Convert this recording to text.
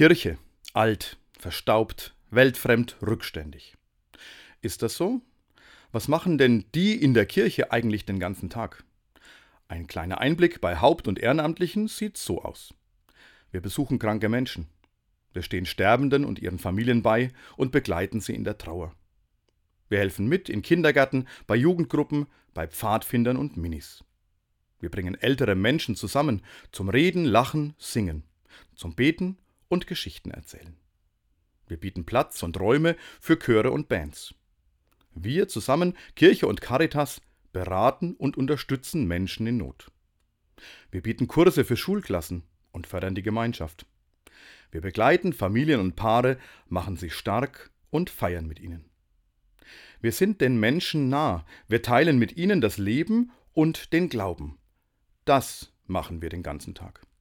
Kirche. Alt, verstaubt, weltfremd, rückständig. Ist das so? Was machen denn die in der Kirche eigentlich den ganzen Tag? Ein kleiner Einblick bei Haupt- und Ehrenamtlichen sieht so aus. Wir besuchen kranke Menschen. Wir stehen Sterbenden und ihren Familien bei und begleiten sie in der Trauer. Wir helfen mit in Kindergärten, bei Jugendgruppen, bei Pfadfindern und Minis. Wir bringen ältere Menschen zusammen zum Reden, Lachen, Singen, zum Beten und Geschichten erzählen. Wir bieten Platz und Räume für Chöre und Bands. Wir zusammen, Kirche und Caritas, beraten und unterstützen Menschen in Not. Wir bieten Kurse für Schulklassen und fördern die Gemeinschaft. Wir begleiten Familien und Paare, machen sie stark und feiern mit ihnen. Wir sind den Menschen nah, wir teilen mit ihnen das Leben und den Glauben. Das machen wir den ganzen Tag.